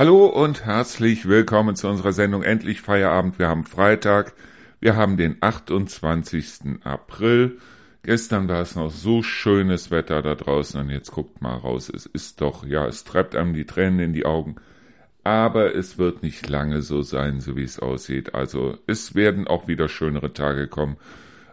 Hallo und herzlich willkommen zu unserer Sendung Endlich Feierabend. Wir haben Freitag, wir haben den 28. April. Gestern war es noch so schönes Wetter da draußen und jetzt guckt mal raus. Es ist doch, ja, es treibt einem die Tränen in die Augen. Aber es wird nicht lange so sein, so wie es aussieht. Also es werden auch wieder schönere Tage kommen.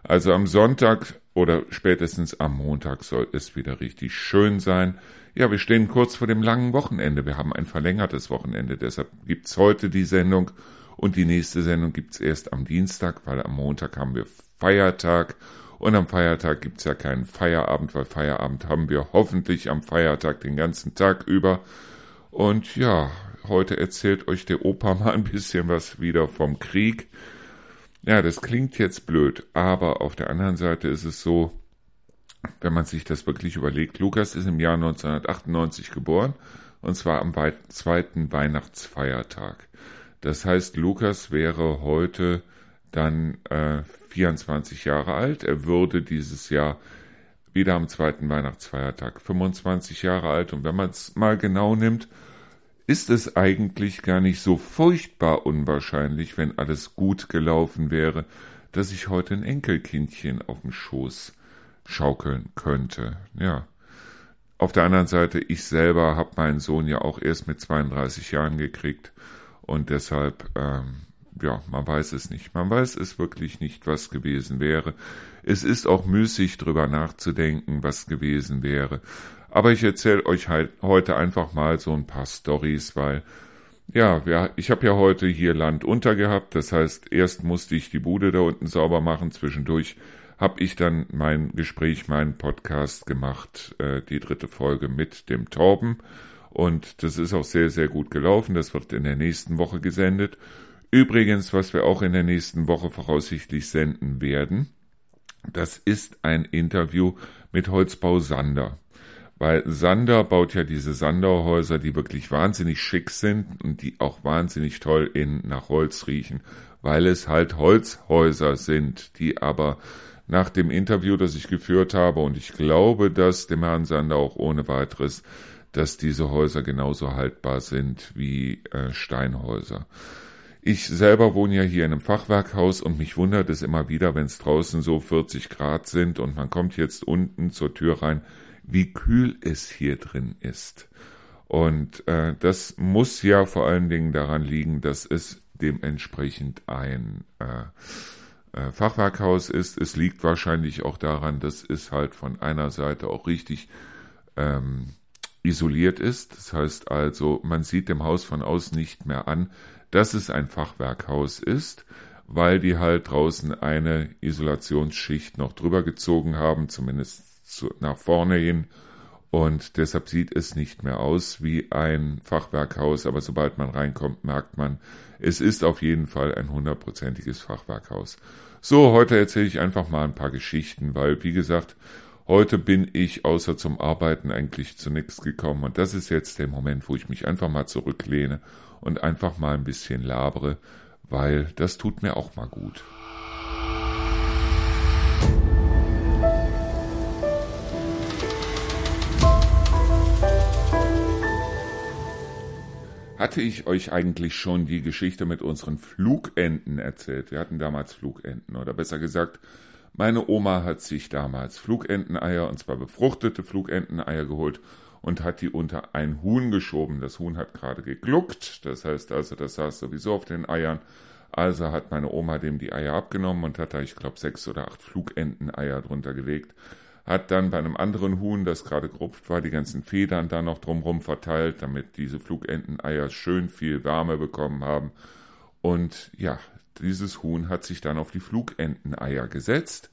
Also am Sonntag oder spätestens am Montag soll es wieder richtig schön sein. Ja, wir stehen kurz vor dem langen Wochenende. Wir haben ein verlängertes Wochenende. Deshalb gibt's heute die Sendung und die nächste Sendung gibt's erst am Dienstag, weil am Montag haben wir Feiertag und am Feiertag gibt's ja keinen Feierabend, weil Feierabend haben wir hoffentlich am Feiertag den ganzen Tag über. Und ja, heute erzählt euch der Opa mal ein bisschen was wieder vom Krieg. Ja, das klingt jetzt blöd, aber auf der anderen Seite ist es so, wenn man sich das wirklich überlegt, Lukas ist im Jahr 1998 geboren und zwar am zweiten Weihnachtsfeiertag. Das heißt, Lukas wäre heute dann äh, 24 Jahre alt. Er würde dieses Jahr wieder am zweiten Weihnachtsfeiertag 25 Jahre alt. Und wenn man es mal genau nimmt, ist es eigentlich gar nicht so furchtbar unwahrscheinlich, wenn alles gut gelaufen wäre, dass ich heute ein Enkelkindchen auf dem Schoß schaukeln könnte. Ja. Auf der anderen Seite, ich selber habe meinen Sohn ja auch erst mit 32 Jahren gekriegt und deshalb ähm, ja, man weiß es nicht. Man weiß es wirklich nicht, was gewesen wäre. Es ist auch müßig, drüber nachzudenken, was gewesen wäre. Aber ich erzähle euch halt heute einfach mal so ein paar Stories, weil ja, ja ich habe ja heute hier Land unter gehabt. Das heißt, erst musste ich die Bude da unten sauber machen. Zwischendurch habe ich dann mein Gespräch, meinen Podcast gemacht, äh, die dritte Folge mit dem Torben. Und das ist auch sehr, sehr gut gelaufen. Das wird in der nächsten Woche gesendet. Übrigens, was wir auch in der nächsten Woche voraussichtlich senden werden, das ist ein Interview mit Holzbau Sander. Weil Sander baut ja diese Sanderhäuser, die wirklich wahnsinnig schick sind und die auch wahnsinnig toll in, nach Holz riechen, weil es halt Holzhäuser sind, die aber nach dem Interview, das ich geführt habe, und ich glaube, dass dem Herrn Sander auch ohne weiteres, dass diese Häuser genauso haltbar sind wie äh, Steinhäuser. Ich selber wohne ja hier in einem Fachwerkhaus und mich wundert es immer wieder, wenn es draußen so 40 Grad sind und man kommt jetzt unten zur Tür rein, wie kühl es hier drin ist. Und äh, das muss ja vor allen Dingen daran liegen, dass es dementsprechend ein äh, äh, Fachwerkhaus ist. Es liegt wahrscheinlich auch daran, dass es halt von einer Seite auch richtig ähm, isoliert ist. Das heißt also, man sieht dem Haus von außen nicht mehr an, dass es ein Fachwerkhaus ist, weil die halt draußen eine Isolationsschicht noch drüber gezogen haben, zumindest zu, nach vorne hin. Und deshalb sieht es nicht mehr aus wie ein Fachwerkhaus, aber sobald man reinkommt, merkt man, es ist auf jeden Fall ein hundertprozentiges Fachwerkhaus. So, heute erzähle ich einfach mal ein paar Geschichten, weil, wie gesagt, heute bin ich außer zum Arbeiten eigentlich zu nichts gekommen und das ist jetzt der Moment, wo ich mich einfach mal zurücklehne und einfach mal ein bisschen labere, weil das tut mir auch mal gut. Hatte ich euch eigentlich schon die Geschichte mit unseren Flugenten erzählt? Wir hatten damals Flugenten, oder besser gesagt, meine Oma hat sich damals Flugenteneier, und zwar befruchtete Flugenteneier geholt und hat die unter ein Huhn geschoben. Das Huhn hat gerade gegluckt, das heißt also, das saß sowieso auf den Eiern. Also hat meine Oma dem die Eier abgenommen und hat da, ich glaube, sechs oder acht Flugenteneier drunter gelegt. Hat dann bei einem anderen Huhn, das gerade gerupft war, die ganzen Federn da noch drumherum verteilt, damit diese Flugenteneier schön viel Wärme bekommen haben. Und ja, dieses Huhn hat sich dann auf die Flugenteneier gesetzt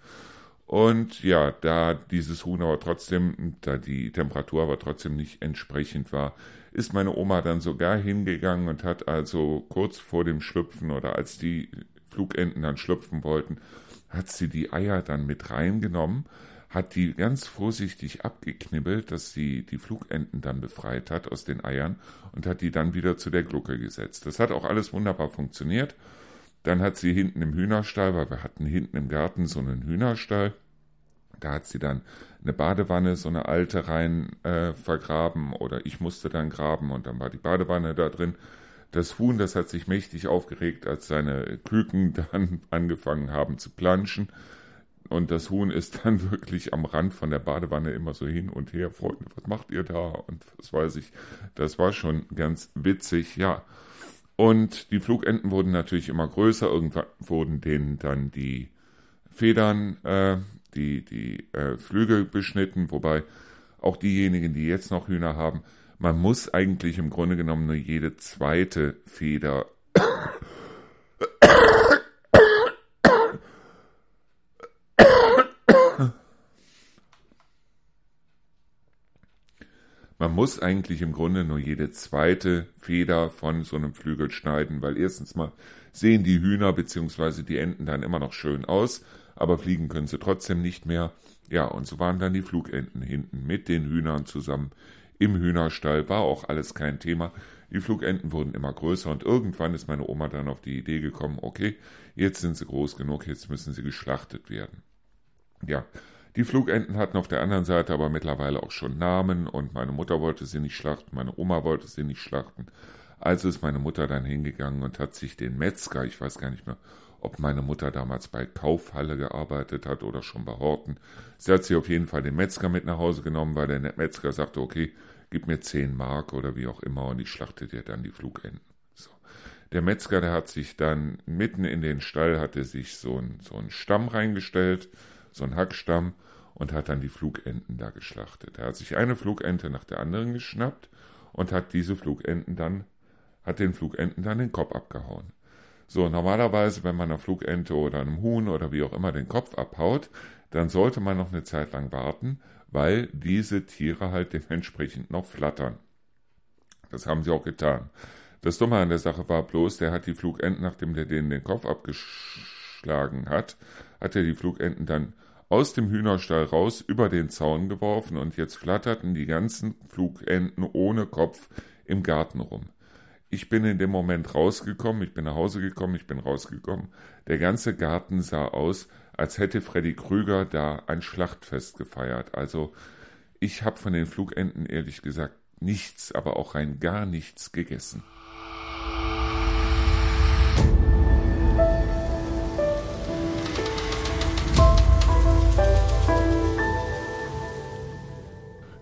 und ja, da dieses Huhn aber trotzdem, da die Temperatur aber trotzdem nicht entsprechend war, ist meine Oma dann sogar hingegangen und hat also kurz vor dem Schlüpfen oder als die Flugenten dann schlüpfen wollten, hat sie die Eier dann mit reingenommen, hat die ganz vorsichtig abgeknibbelt, dass sie die Flugenten dann befreit hat aus den Eiern und hat die dann wieder zu der Glucke gesetzt. Das hat auch alles wunderbar funktioniert. Dann hat sie hinten im Hühnerstall, weil wir hatten hinten im Garten so einen Hühnerstall, Da hat sie dann eine Badewanne, so eine alte rein äh, vergraben oder ich musste dann graben und dann war die Badewanne da drin. Das Huhn, das hat sich mächtig aufgeregt, als seine Küken dann angefangen haben zu planschen. Und das Huhn ist dann wirklich am Rand von der Badewanne immer so hin und her. Freunde, was macht ihr da? Und was weiß ich. Das war schon ganz witzig, ja. Und die Flugenten wurden natürlich immer größer. Irgendwann wurden denen dann die Federn, äh, die, die äh, Flügel beschnitten. Wobei auch diejenigen, die jetzt noch Hühner haben, man muss eigentlich im Grunde genommen nur jede zweite Feder Man muss eigentlich im Grunde nur jede zweite Feder von so einem Flügel schneiden, weil erstens mal sehen die Hühner bzw. die Enten dann immer noch schön aus, aber fliegen können sie trotzdem nicht mehr. Ja, und so waren dann die Flugenten hinten mit den Hühnern zusammen im Hühnerstall, war auch alles kein Thema. Die Flugenten wurden immer größer und irgendwann ist meine Oma dann auf die Idee gekommen, okay, jetzt sind sie groß genug, jetzt müssen sie geschlachtet werden. Ja, die Flugenten hatten auf der anderen Seite aber mittlerweile auch schon Namen und meine Mutter wollte sie nicht schlachten, meine Oma wollte sie nicht schlachten. Also ist meine Mutter dann hingegangen und hat sich den Metzger, ich weiß gar nicht mehr, ob meine Mutter damals bei Kaufhalle gearbeitet hat oder schon bei Horten. Sie hat sich auf jeden Fall den Metzger mit nach Hause genommen, weil der Metzger sagte, okay, gib mir zehn Mark oder wie auch immer und ich schlachte dir dann die Flugenten. So. Der Metzger, der hat sich dann mitten in den Stall, hatte sich so ein, so Stamm reingestellt, so ein Hackstamm und hat dann die Flugenten da geschlachtet. Er hat sich eine Flugente nach der anderen geschnappt und hat diese Flugenten dann, hat den Flugenten dann den Kopf abgehauen. So, normalerweise, wenn man einer Flugente oder einem Huhn oder wie auch immer den Kopf abhaut, dann sollte man noch eine Zeit lang warten, weil diese Tiere halt dementsprechend noch flattern. Das haben sie auch getan. Das Dumme an der Sache war bloß, der hat die Flugenten, nachdem der denen den Kopf abgeschlagen hat, hat er die Flugenten dann aus dem Hühnerstall raus über den Zaun geworfen und jetzt flatterten die ganzen Flugenten ohne Kopf im Garten rum. Ich bin in dem Moment rausgekommen, ich bin nach Hause gekommen, ich bin rausgekommen. Der ganze Garten sah aus, als hätte Freddy Krüger da ein Schlachtfest gefeiert. Also ich habe von den Flugenten ehrlich gesagt nichts, aber auch rein gar nichts gegessen.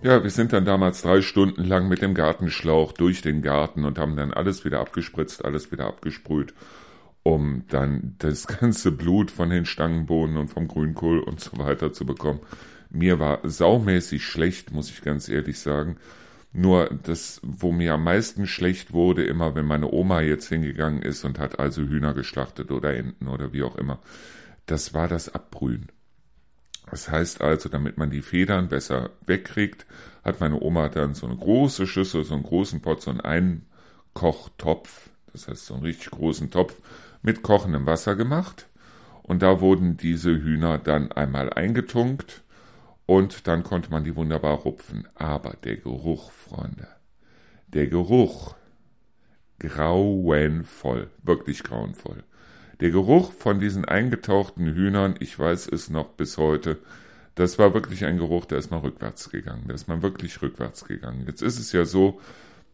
Ja, wir sind dann damals drei Stunden lang mit dem Gartenschlauch durch den Garten und haben dann alles wieder abgespritzt, alles wieder abgesprüht, um dann das ganze Blut von den Stangenbohnen und vom Grünkohl und so weiter zu bekommen. Mir war saumäßig schlecht, muss ich ganz ehrlich sagen. Nur das, wo mir am meisten schlecht wurde, immer wenn meine Oma jetzt hingegangen ist und hat also Hühner geschlachtet oder Enten oder wie auch immer, das war das Abbrühen. Das heißt also, damit man die Federn besser wegkriegt, hat meine Oma dann so eine große Schüssel, so einen großen Pot, so einen Einkochtopf, das heißt so einen richtig großen Topf mit kochendem Wasser gemacht. Und da wurden diese Hühner dann einmal eingetunkt und dann konnte man die wunderbar rupfen. Aber der Geruch, Freunde, der Geruch, grauenvoll, wirklich grauenvoll. Der Geruch von diesen eingetauchten Hühnern, ich weiß es noch bis heute, das war wirklich ein Geruch, der ist mal rückwärts gegangen. Da ist man wirklich rückwärts gegangen. Jetzt ist es ja so,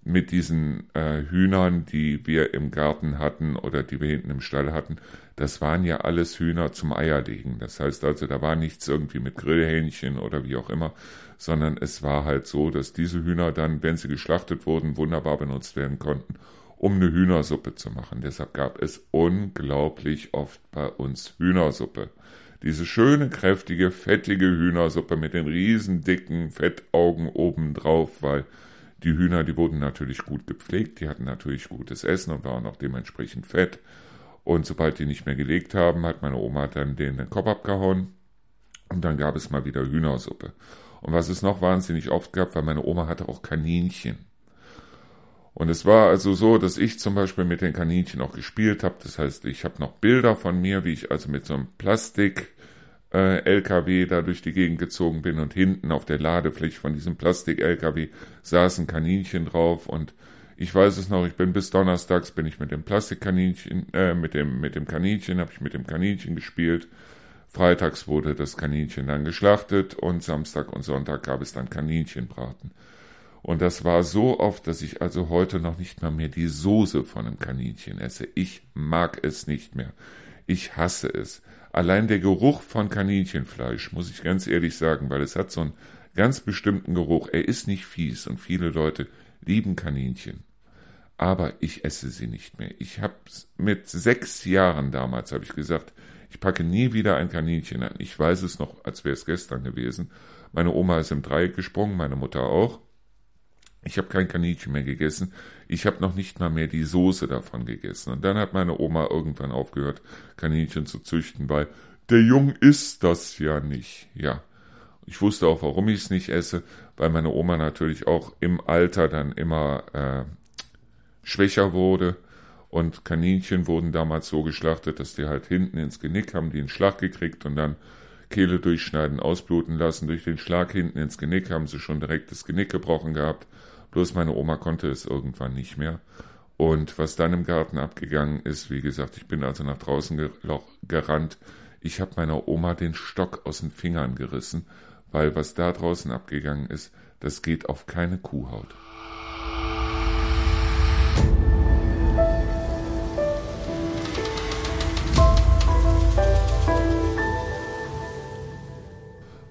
mit diesen äh, Hühnern, die wir im Garten hatten oder die wir hinten im Stall hatten, das waren ja alles Hühner zum Eierlegen. Das heißt also, da war nichts irgendwie mit Grillhähnchen oder wie auch immer, sondern es war halt so, dass diese Hühner dann, wenn sie geschlachtet wurden, wunderbar benutzt werden konnten um eine Hühnersuppe zu machen. Deshalb gab es unglaublich oft bei uns Hühnersuppe. Diese schöne, kräftige, fettige Hühnersuppe mit den riesen dicken Fettaugen obendrauf, weil die Hühner, die wurden natürlich gut gepflegt, die hatten natürlich gutes Essen und waren auch dementsprechend fett. Und sobald die nicht mehr gelegt haben, hat meine Oma dann den, den Kopf abgehauen und dann gab es mal wieder Hühnersuppe. Und was es noch wahnsinnig oft gab, weil meine Oma hatte auch Kaninchen. Und es war also so, dass ich zum Beispiel mit den Kaninchen auch gespielt habe. Das heißt, ich habe noch Bilder von mir, wie ich also mit so einem Plastik äh, LKW da durch die Gegend gezogen bin und hinten auf der Ladefläche von diesem Plastik LKW saßen Kaninchen drauf und ich weiß es noch, ich bin bis donnerstags bin ich mit dem Plastikkaninchen, äh, mit dem, mit dem Kaninchen, habe ich mit dem Kaninchen gespielt, Freitags wurde das Kaninchen dann geschlachtet und Samstag und Sonntag gab es dann Kaninchenbraten. Und das war so oft, dass ich also heute noch nicht mal mehr die Soße von einem Kaninchen esse. Ich mag es nicht mehr. Ich hasse es. Allein der Geruch von Kaninchenfleisch, muss ich ganz ehrlich sagen, weil es hat so einen ganz bestimmten Geruch. Er ist nicht fies und viele Leute lieben Kaninchen. Aber ich esse sie nicht mehr. Ich habe mit sechs Jahren damals, habe ich gesagt, ich packe nie wieder ein Kaninchen an. Ich weiß es noch, als wäre es gestern gewesen. Meine Oma ist im Dreieck gesprungen, meine Mutter auch. Ich habe kein Kaninchen mehr gegessen. Ich habe noch nicht mal mehr die Soße davon gegessen. Und dann hat meine Oma irgendwann aufgehört, Kaninchen zu züchten, weil der Jung isst das ja nicht. Ja. Ich wusste auch, warum ich es nicht esse, weil meine Oma natürlich auch im Alter dann immer äh, schwächer wurde. Und Kaninchen wurden damals so geschlachtet, dass die halt hinten ins Genick haben, die einen Schlag gekriegt und dann Kehle durchschneiden, ausbluten lassen. Durch den Schlag hinten ins Genick haben sie schon direkt das Genick gebrochen gehabt. Bloß meine Oma konnte es irgendwann nicht mehr. Und was dann im Garten abgegangen ist, wie gesagt, ich bin also nach draußen gerannt. Ich habe meiner Oma den Stock aus den Fingern gerissen, weil was da draußen abgegangen ist, das geht auf keine Kuhhaut.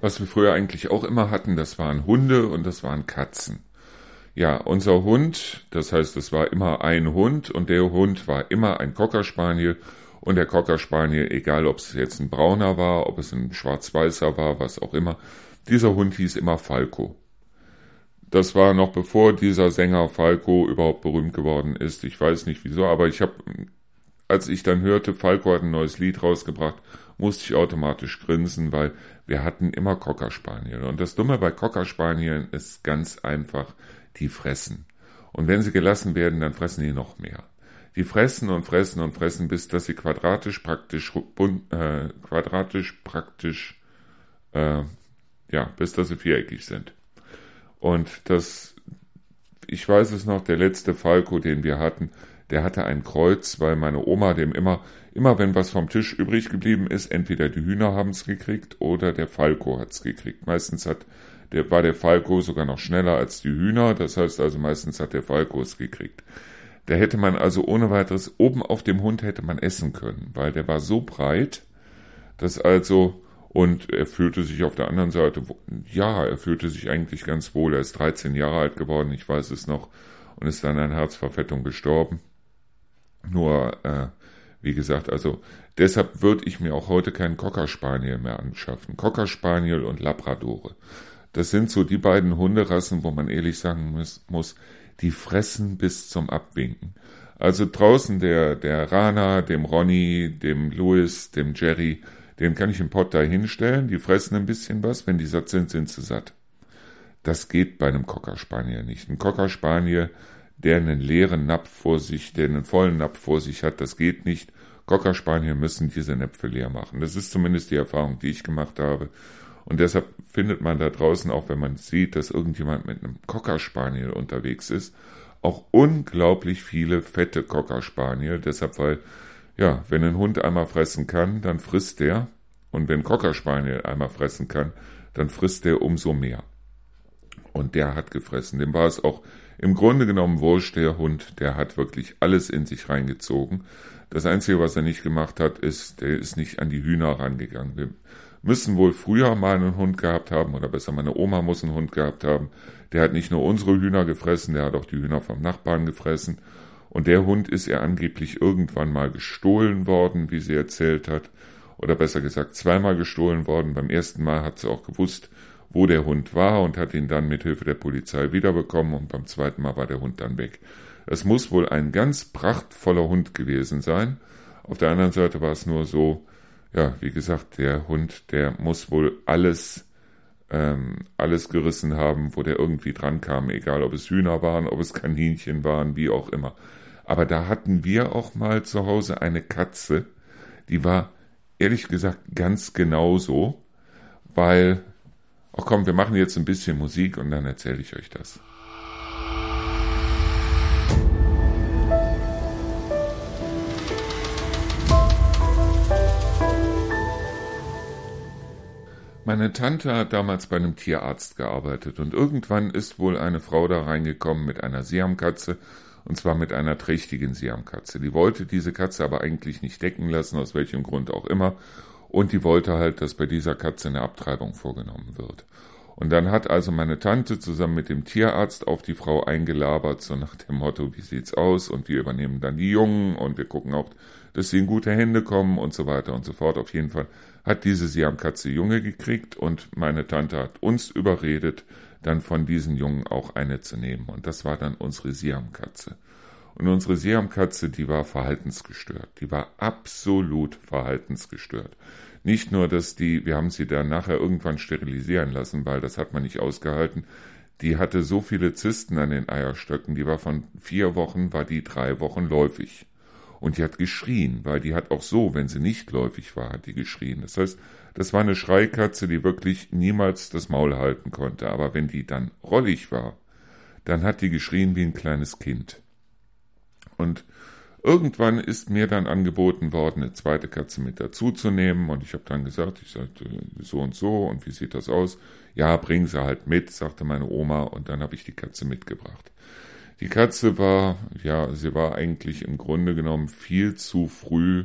Was wir früher eigentlich auch immer hatten, das waren Hunde und das waren Katzen. Ja, unser Hund, das heißt, es war immer ein Hund und der Hund war immer ein Cocker Spaniel und der Cocker Spaniel, egal ob es jetzt ein brauner war, ob es ein schwarz-weißer war, was auch immer, dieser Hund hieß immer Falco. Das war noch bevor dieser Sänger Falco überhaupt berühmt geworden ist. Ich weiß nicht wieso, aber ich habe, als ich dann hörte, Falco hat ein neues Lied rausgebracht, musste ich automatisch grinsen, weil wir hatten immer Cocker Spaniel. Und das Dumme bei Cocker Spanielen ist ganz einfach, die fressen. Und wenn sie gelassen werden, dann fressen die noch mehr. Die fressen und fressen und fressen, bis dass sie quadratisch praktisch äh, quadratisch praktisch äh, ja, bis dass sie viereckig sind. Und das, ich weiß es noch, der letzte Falco, den wir hatten, der hatte ein Kreuz, weil meine Oma dem immer, immer wenn was vom Tisch übrig geblieben ist, entweder die Hühner haben's gekriegt oder der Falco hat's gekriegt. Meistens hat der, war der Falco sogar noch schneller als die Hühner, das heißt also meistens hat der Falco es gekriegt. Da hätte man also ohne weiteres, oben auf dem Hund hätte man essen können, weil der war so breit, dass also, und er fühlte sich auf der anderen Seite, ja, er fühlte sich eigentlich ganz wohl. Er ist 13 Jahre alt geworden, ich weiß es noch, und ist dann an Herzverfettung gestorben. Nur, äh, wie gesagt, also deshalb würde ich mir auch heute keinen Cocker Spaniel mehr anschaffen. Cocker Spaniel und Labradore. Das sind so die beiden Hunderassen, wo man ehrlich sagen muss, muss die fressen bis zum Abwinken. Also draußen der, der Rana, dem Ronny, dem Louis, dem Jerry, den kann ich im Pott da hinstellen, die fressen ein bisschen was, wenn die satt sind, sind sie satt. Das geht bei einem Cocker Spaniel nicht. Ein Cocker Spaniel, der einen leeren Napf vor sich, der einen vollen Napf vor sich hat, das geht nicht. Cocker Spaniel müssen diese Näpfe leer machen. Das ist zumindest die Erfahrung, die ich gemacht habe. Und deshalb findet man da draußen, auch wenn man sieht, dass irgendjemand mit einem Cocker Spaniel unterwegs ist, auch unglaublich viele fette Cocker Spaniel. Deshalb, weil, ja, wenn ein Hund einmal fressen kann, dann frisst der. Und wenn Cocker Spaniel einmal fressen kann, dann frisst der umso mehr. Und der hat gefressen. Dem war es auch im Grunde genommen wurscht, der Hund, der hat wirklich alles in sich reingezogen. Das Einzige, was er nicht gemacht hat, ist, der ist nicht an die Hühner rangegangen. Wir müssen wohl früher mal einen Hund gehabt haben, oder besser meine Oma muss einen Hund gehabt haben. Der hat nicht nur unsere Hühner gefressen, der hat auch die Hühner vom Nachbarn gefressen. Und der Hund ist ihr angeblich irgendwann mal gestohlen worden, wie sie erzählt hat. Oder besser gesagt, zweimal gestohlen worden. Beim ersten Mal hat sie auch gewusst, wo der Hund war und hat ihn dann mit Hilfe der Polizei wiederbekommen und beim zweiten Mal war der Hund dann weg. Es muss wohl ein ganz prachtvoller Hund gewesen sein. Auf der anderen Seite war es nur so, ja, wie gesagt, der Hund, der muss wohl alles, ähm, alles gerissen haben, wo der irgendwie dran kam, egal ob es Hühner waren, ob es Kaninchen waren, wie auch immer. Aber da hatten wir auch mal zu Hause eine Katze, die war ehrlich gesagt ganz genauso, weil, ach komm, wir machen jetzt ein bisschen Musik und dann erzähle ich euch das. Meine Tante hat damals bei einem Tierarzt gearbeitet und irgendwann ist wohl eine Frau da reingekommen mit einer Siamkatze und zwar mit einer trächtigen Siamkatze. Die wollte diese Katze aber eigentlich nicht decken lassen, aus welchem Grund auch immer und die wollte halt, dass bei dieser Katze eine Abtreibung vorgenommen wird. Und dann hat also meine Tante zusammen mit dem Tierarzt auf die Frau eingelabert, so nach dem Motto, wie sieht's aus? Und wir übernehmen dann die Jungen und wir gucken auch, dass sie in gute Hände kommen und so weiter und so fort. Auf jeden Fall hat diese Siamkatze Junge gekriegt und meine Tante hat uns überredet, dann von diesen Jungen auch eine zu nehmen. Und das war dann unsere Siamkatze. Und unsere Siamkatze, die war verhaltensgestört. Die war absolut verhaltensgestört. Nicht nur, dass die, wir haben sie dann nachher irgendwann sterilisieren lassen, weil das hat man nicht ausgehalten. Die hatte so viele Zysten an den Eierstöcken, die war von vier Wochen, war die drei Wochen läufig. Und die hat geschrien, weil die hat auch so, wenn sie nicht läufig war, hat die geschrien. Das heißt, das war eine Schreikatze, die wirklich niemals das Maul halten konnte. Aber wenn die dann rollig war, dann hat die geschrien wie ein kleines Kind. Und Irgendwann ist mir dann angeboten worden, eine zweite Katze mit dazuzunehmen und ich habe dann gesagt, ich sagte so und so und wie sieht das aus? Ja, bring sie halt mit, sagte meine Oma und dann habe ich die Katze mitgebracht. Die Katze war, ja, sie war eigentlich im Grunde genommen viel zu früh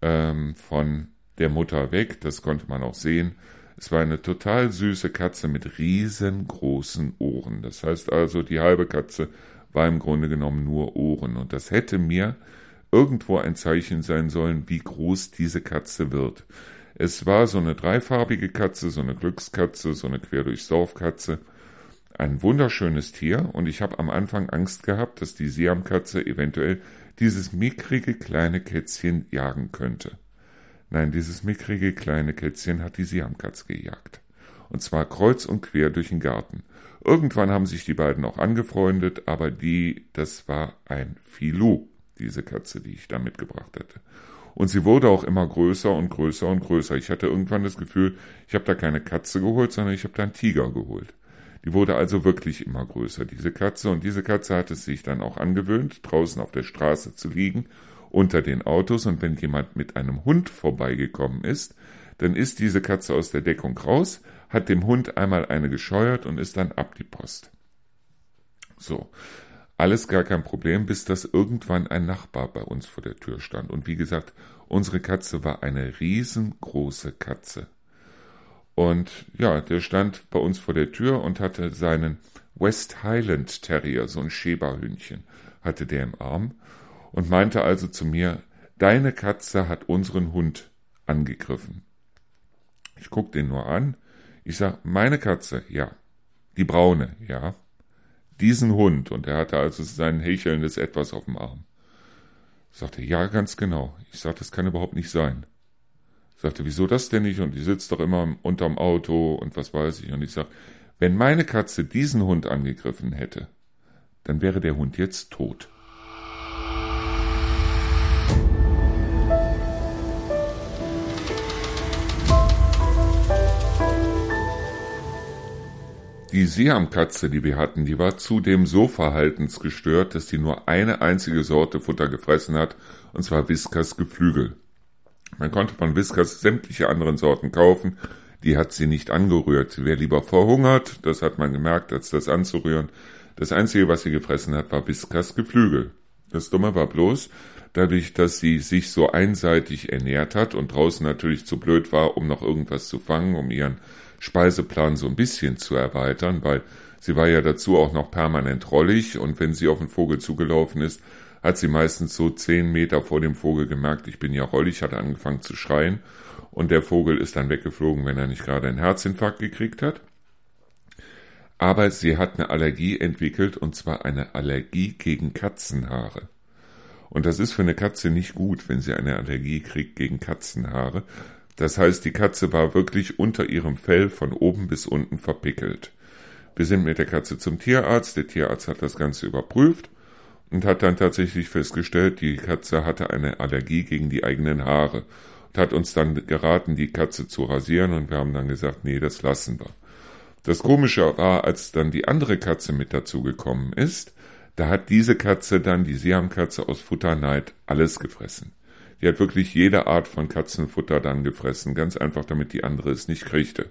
ähm, von der Mutter weg, das konnte man auch sehen. Es war eine total süße Katze mit riesengroßen Ohren. Das heißt also, die halbe Katze war im Grunde genommen nur Ohren. Und das hätte mir irgendwo ein Zeichen sein sollen, wie groß diese Katze wird. Es war so eine dreifarbige Katze, so eine Glückskatze, so eine quer durchs Dorfkatze. Ein wunderschönes Tier und ich habe am Anfang Angst gehabt, dass die Siamkatze eventuell dieses mickrige kleine Kätzchen jagen könnte. Nein, dieses mickrige kleine Kätzchen hat die Siamkatze gejagt. Und zwar kreuz und quer durch den Garten. Irgendwann haben sich die beiden auch angefreundet, aber die, das war ein Filou, diese Katze, die ich da mitgebracht hatte. Und sie wurde auch immer größer und größer und größer. Ich hatte irgendwann das Gefühl, ich habe da keine Katze geholt, sondern ich habe da einen Tiger geholt. Die wurde also wirklich immer größer, diese Katze. Und diese Katze hat es sich dann auch angewöhnt, draußen auf der Straße zu liegen, unter den Autos. Und wenn jemand mit einem Hund vorbeigekommen ist, dann ist diese Katze aus der Deckung raus, hat dem Hund einmal eine gescheuert und ist dann ab die Post. So, alles gar kein Problem, bis das irgendwann ein Nachbar bei uns vor der Tür stand. Und wie gesagt, unsere Katze war eine riesengroße Katze. Und ja, der stand bei uns vor der Tür und hatte seinen West Highland Terrier, so ein Schäberhündchen, hatte der im Arm und meinte also zu mir, deine Katze hat unseren Hund angegriffen. Ich guck den nur an, ich sag, meine Katze, ja. Die braune, ja. Diesen Hund, und er hatte also sein hechelndes Etwas auf dem Arm. Sagte, ja, ganz genau. Ich sagte, das kann überhaupt nicht sein. Sagte, wieso das denn nicht? Und die sitzt doch immer unterm Auto und was weiß ich. Und ich sag, wenn meine Katze diesen Hund angegriffen hätte, dann wäre der Hund jetzt tot. Die Siamkatze, die wir hatten, die war zudem so verhaltensgestört, dass die nur eine einzige Sorte Futter gefressen hat, und zwar Whiskas Geflügel. Man konnte von Whiskas sämtliche anderen Sorten kaufen, die hat sie nicht angerührt. Sie wäre lieber verhungert, das hat man gemerkt, als das anzurühren. Das Einzige, was sie gefressen hat, war Whiskas Geflügel. Das Dumme war bloß, dadurch, dass sie sich so einseitig ernährt hat und draußen natürlich zu blöd war, um noch irgendwas zu fangen, um ihren Speiseplan so ein bisschen zu erweitern, weil sie war ja dazu auch noch permanent rollig und wenn sie auf den Vogel zugelaufen ist, hat sie meistens so zehn Meter vor dem Vogel gemerkt, ich bin ja rollig, hat angefangen zu schreien und der Vogel ist dann weggeflogen, wenn er nicht gerade einen Herzinfarkt gekriegt hat. Aber sie hat eine Allergie entwickelt und zwar eine Allergie gegen Katzenhaare. Und das ist für eine Katze nicht gut, wenn sie eine Allergie kriegt gegen Katzenhaare, das heißt, die Katze war wirklich unter ihrem Fell von oben bis unten verpickelt. Wir sind mit der Katze zum Tierarzt. Der Tierarzt hat das Ganze überprüft und hat dann tatsächlich festgestellt, die Katze hatte eine Allergie gegen die eigenen Haare und hat uns dann geraten, die Katze zu rasieren und wir haben dann gesagt, nee, das lassen wir. Das Komische war, als dann die andere Katze mit dazu gekommen ist, da hat diese Katze dann, die Siamkatze aus Futterneid, alles gefressen. Die hat wirklich jede Art von Katzenfutter dann gefressen, ganz einfach, damit die andere es nicht kriegte.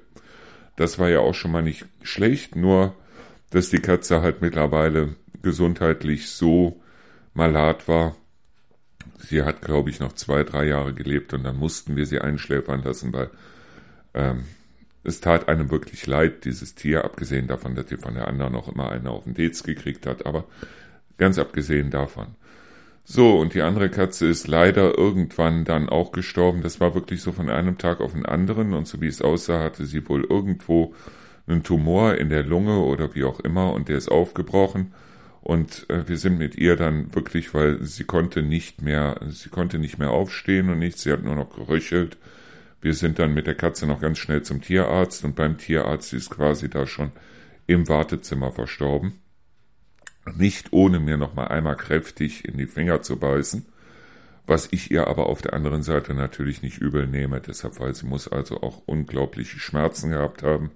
Das war ja auch schon mal nicht schlecht, nur dass die Katze halt mittlerweile gesundheitlich so malat war. Sie hat, glaube ich, noch zwei, drei Jahre gelebt und dann mussten wir sie einschläfern lassen, weil ähm, es tat einem wirklich leid, dieses Tier, abgesehen davon, dass sie von der anderen noch immer eine auf den Dez gekriegt hat, aber ganz abgesehen davon. So, und die andere Katze ist leider irgendwann dann auch gestorben. Das war wirklich so von einem Tag auf den anderen und so wie es aussah, hatte sie wohl irgendwo einen Tumor in der Lunge oder wie auch immer und der ist aufgebrochen. Und äh, wir sind mit ihr dann wirklich, weil sie konnte nicht mehr, sie konnte nicht mehr aufstehen und nichts, sie hat nur noch geröchelt. Wir sind dann mit der Katze noch ganz schnell zum Tierarzt und beim Tierarzt ist quasi da schon im Wartezimmer verstorben. Nicht ohne mir noch mal einmal kräftig in die Finger zu beißen, was ich ihr aber auf der anderen Seite natürlich nicht übel nehme, deshalb, weil sie muss also auch unglaubliche Schmerzen gehabt haben.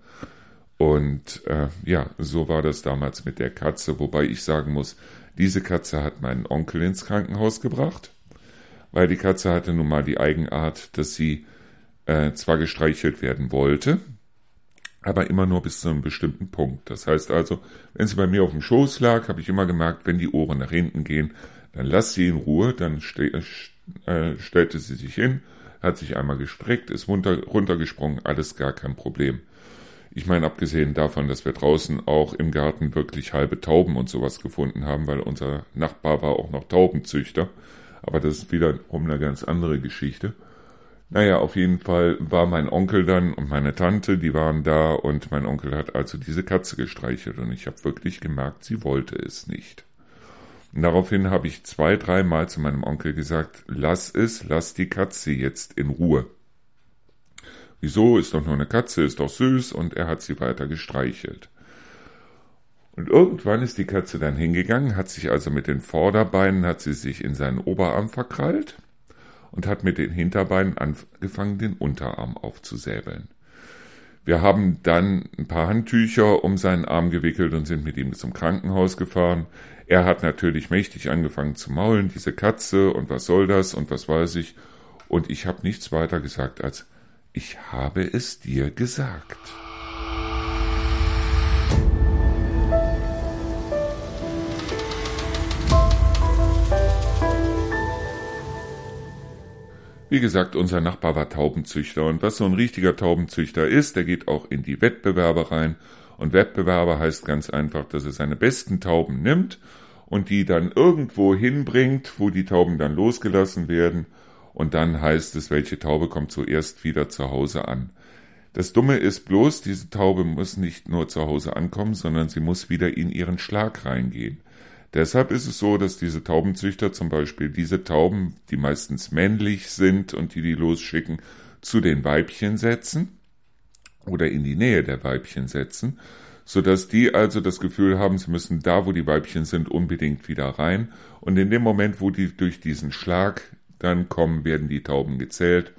Und äh, ja, so war das damals mit der Katze, wobei ich sagen muss, diese Katze hat meinen Onkel ins Krankenhaus gebracht, weil die Katze hatte nun mal die Eigenart, dass sie äh, zwar gestreichelt werden wollte, aber immer nur bis zu einem bestimmten Punkt. Das heißt also, wenn sie bei mir auf dem Schoß lag, habe ich immer gemerkt, wenn die Ohren nach hinten gehen, dann lass sie in Ruhe, dann ste äh, stellte sie sich hin, hat sich einmal gestreckt, ist runter, runtergesprungen, alles gar kein Problem. Ich meine, abgesehen davon, dass wir draußen auch im Garten wirklich halbe Tauben und sowas gefunden haben, weil unser Nachbar war auch noch Taubenzüchter. Aber das ist wiederum eine ganz andere Geschichte. Naja, auf jeden Fall war mein Onkel dann und meine Tante, die waren da und mein Onkel hat also diese Katze gestreichelt und ich habe wirklich gemerkt, sie wollte es nicht. Und daraufhin habe ich zwei, dreimal zu meinem Onkel gesagt, lass es, lass die Katze jetzt in Ruhe. Wieso, ist doch nur eine Katze, ist doch süß, und er hat sie weiter gestreichelt. Und irgendwann ist die Katze dann hingegangen, hat sich also mit den Vorderbeinen, hat sie sich in seinen Oberarm verkrallt und hat mit den Hinterbeinen angefangen, den Unterarm aufzusäbeln. Wir haben dann ein paar Handtücher um seinen Arm gewickelt und sind mit ihm zum Krankenhaus gefahren. Er hat natürlich mächtig angefangen zu maulen, diese Katze und was soll das und was weiß ich. Und ich habe nichts weiter gesagt als ich habe es dir gesagt. Wie gesagt, unser Nachbar war Taubenzüchter und was so ein richtiger Taubenzüchter ist, der geht auch in die Wettbewerbe rein. Und Wettbewerbe heißt ganz einfach, dass er seine besten Tauben nimmt und die dann irgendwo hinbringt, wo die Tauben dann losgelassen werden und dann heißt es, welche Taube kommt zuerst wieder zu Hause an. Das Dumme ist bloß, diese Taube muss nicht nur zu Hause ankommen, sondern sie muss wieder in ihren Schlag reingehen. Deshalb ist es so, dass diese Taubenzüchter zum Beispiel diese Tauben, die meistens männlich sind und die die losschicken, zu den Weibchen setzen oder in die Nähe der Weibchen setzen, so dass die also das Gefühl haben, sie müssen da, wo die Weibchen sind, unbedingt wieder rein. Und in dem Moment, wo die durch diesen Schlag dann kommen, werden die Tauben gezählt.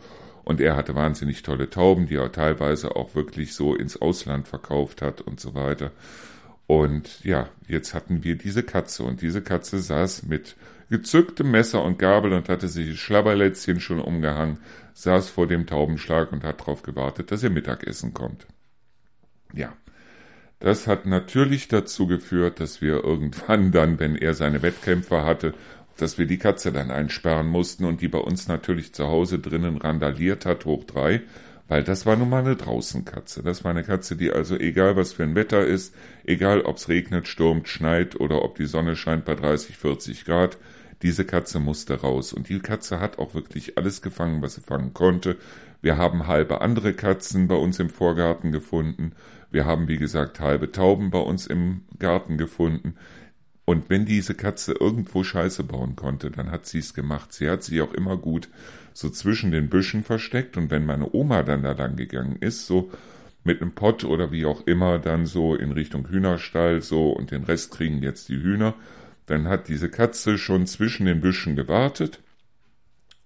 Und er hatte wahnsinnig tolle Tauben, die er teilweise auch wirklich so ins Ausland verkauft hat und so weiter. Und ja, jetzt hatten wir diese Katze und diese Katze saß mit gezücktem Messer und Gabel und hatte sich das Schlabberlätzchen schon umgehangen, saß vor dem Taubenschlag und hat darauf gewartet, dass ihr Mittagessen kommt. Ja, das hat natürlich dazu geführt, dass wir irgendwann dann, wenn er seine Wettkämpfe hatte dass wir die Katze dann einsperren mussten und die bei uns natürlich zu Hause drinnen randaliert hat, hoch drei, weil das war nun mal eine Draußenkatze. Das war eine Katze, die also egal was für ein Wetter ist, egal ob's regnet, stürmt, schneit oder ob die Sonne scheint bei 30, 40 Grad, diese Katze musste raus. Und die Katze hat auch wirklich alles gefangen, was sie fangen konnte. Wir haben halbe andere Katzen bei uns im Vorgarten gefunden. Wir haben, wie gesagt, halbe Tauben bei uns im Garten gefunden. Und wenn diese Katze irgendwo Scheiße bauen konnte, dann hat sie es gemacht. Sie hat sich auch immer gut so zwischen den Büschen versteckt. Und wenn meine Oma dann da lang gegangen ist, so mit einem Pott oder wie auch immer, dann so in Richtung Hühnerstall so und den Rest kriegen jetzt die Hühner, dann hat diese Katze schon zwischen den Büschen gewartet